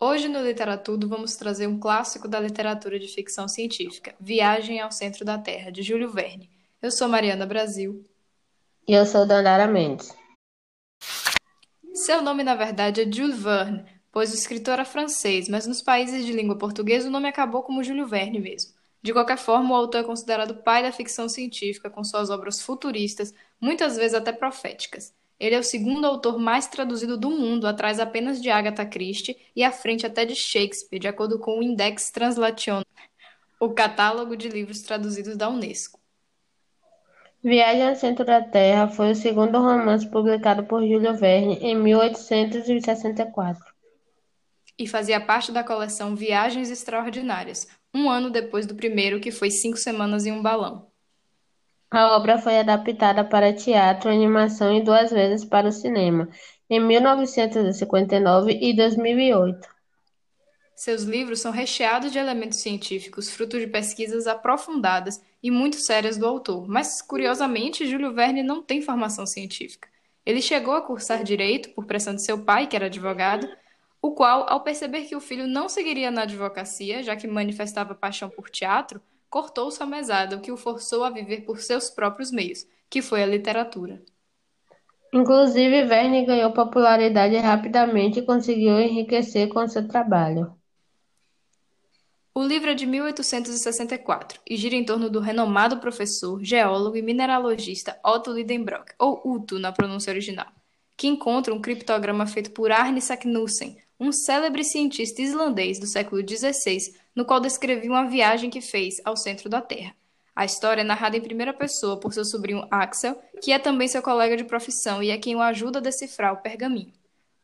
Hoje no Literatudo vamos trazer um clássico da literatura de ficção científica, Viagem ao Centro da Terra, de Júlio Verne. Eu sou Mariana Brasil. E eu sou Dandara Mendes. Seu nome, na verdade, é Jules Verne, pois o escritor era francês, mas nos países de língua portuguesa o nome acabou como Júlio Verne mesmo. De qualquer forma, o autor é considerado pai da ficção científica com suas obras futuristas, muitas vezes até proféticas. Ele é o segundo autor mais traduzido do mundo, atrás apenas de Agatha Christie e à frente até de Shakespeare, de acordo com o Index Translation, o catálogo de livros traduzidos da Unesco. Viagem ao Centro da Terra foi o segundo romance publicado por Júlio Verne em 1864. E fazia parte da coleção Viagens Extraordinárias, um ano depois do primeiro, que foi Cinco Semanas em um Balão. A obra foi adaptada para teatro, animação e duas vezes para o cinema, em 1959 e 2008. Seus livros são recheados de elementos científicos, fruto de pesquisas aprofundadas e muito sérias do autor, mas, curiosamente, Júlio Verne não tem formação científica. Ele chegou a cursar direito por pressão de seu pai, que era advogado, o qual, ao perceber que o filho não seguiria na advocacia, já que manifestava paixão por teatro, cortou sua mesada, o que o forçou a viver por seus próprios meios, que foi a literatura. Inclusive, Verne ganhou popularidade rapidamente e conseguiu enriquecer com seu trabalho. O livro é de 1864 e gira em torno do renomado professor, geólogo e mineralogista Otto Lidenbrock, ou Uto na pronúncia original, que encontra um criptograma feito por Arne Saknussemm, um célebre cientista islandês do século XVI, no qual descrevia uma viagem que fez ao centro da Terra. A história é narrada em primeira pessoa por seu sobrinho Axel, que é também seu colega de profissão e é quem o ajuda a decifrar o pergaminho.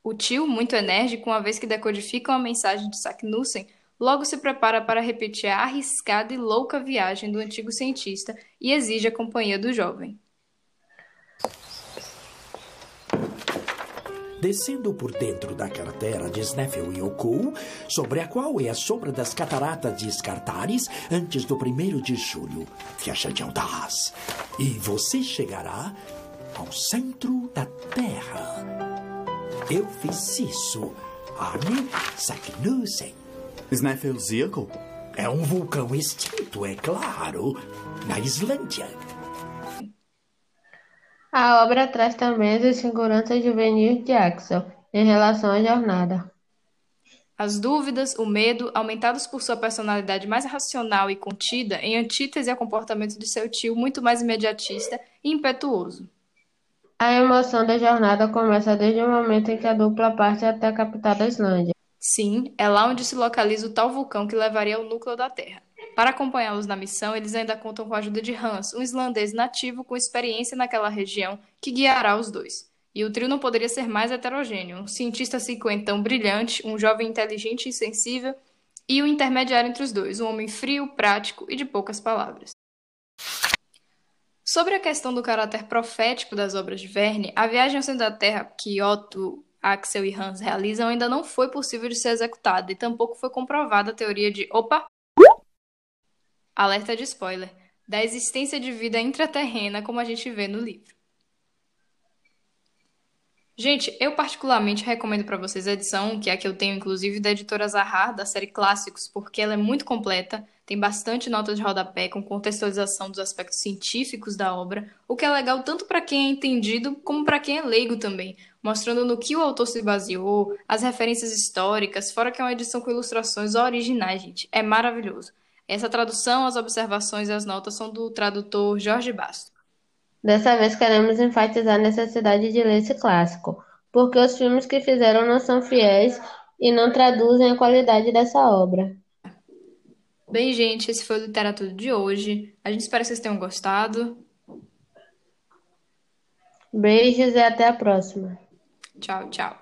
O tio, muito enérgico, uma vez que decodifica uma mensagem de Saknussemm, logo se prepara para repetir a arriscada e louca viagem do antigo cientista e exige a companhia do jovem. Descendo por dentro da cratera de Sneffel-Yoku, sobre a qual é a sombra das cataratas de Scartaris, antes do primeiro de julho. Viajante audaz. E você chegará ao centro da Terra. Eu fiz isso. Arne Saknussen. Sneffel-Zirkel? É um vulcão extinto, é claro, na Islândia. A obra traz também as inseguranças juvenis de Axel em relação à jornada. As dúvidas, o medo, aumentados por sua personalidade mais racional e contida, em antítese ao comportamento de seu tio muito mais imediatista e impetuoso. A emoção da jornada começa desde o momento em que a dupla parte até a capital da Islândia. Sim, é lá onde se localiza o tal vulcão que levaria ao núcleo da Terra. Para acompanhá-los na missão, eles ainda contam com a ajuda de Hans, um islandês nativo com experiência naquela região, que guiará os dois. E o trio não poderia ser mais heterogêneo: um cientista cinquentão brilhante, um jovem inteligente e sensível, e o um intermediário entre os dois, um homem frio, prático e de poucas palavras. Sobre a questão do caráter profético das obras de Verne, a viagem ao centro da Terra que Otto, Axel e Hans realizam ainda não foi possível de ser executada e tampouco foi comprovada a teoria de opa, alerta de spoiler, da existência de vida intraterrena como a gente vê no livro. Gente, eu particularmente recomendo para vocês a edição, que é a que eu tenho inclusive da editora Zahar, da série Clássicos, porque ela é muito completa, tem bastante notas de rodapé com contextualização dos aspectos científicos da obra, o que é legal tanto para quem é entendido como para quem é leigo também, mostrando no que o autor se baseou, as referências históricas, fora que é uma edição com ilustrações originais, gente. É maravilhoso. Essa tradução, as observações e as notas são do tradutor Jorge Basto. Dessa vez queremos enfatizar a necessidade de ler esse clássico, porque os filmes que fizeram não são fiéis e não traduzem a qualidade dessa obra. Bem, gente, esse foi o Literatura de hoje. A gente espera que vocês tenham gostado. Beijos e até a próxima. Tchau, tchau.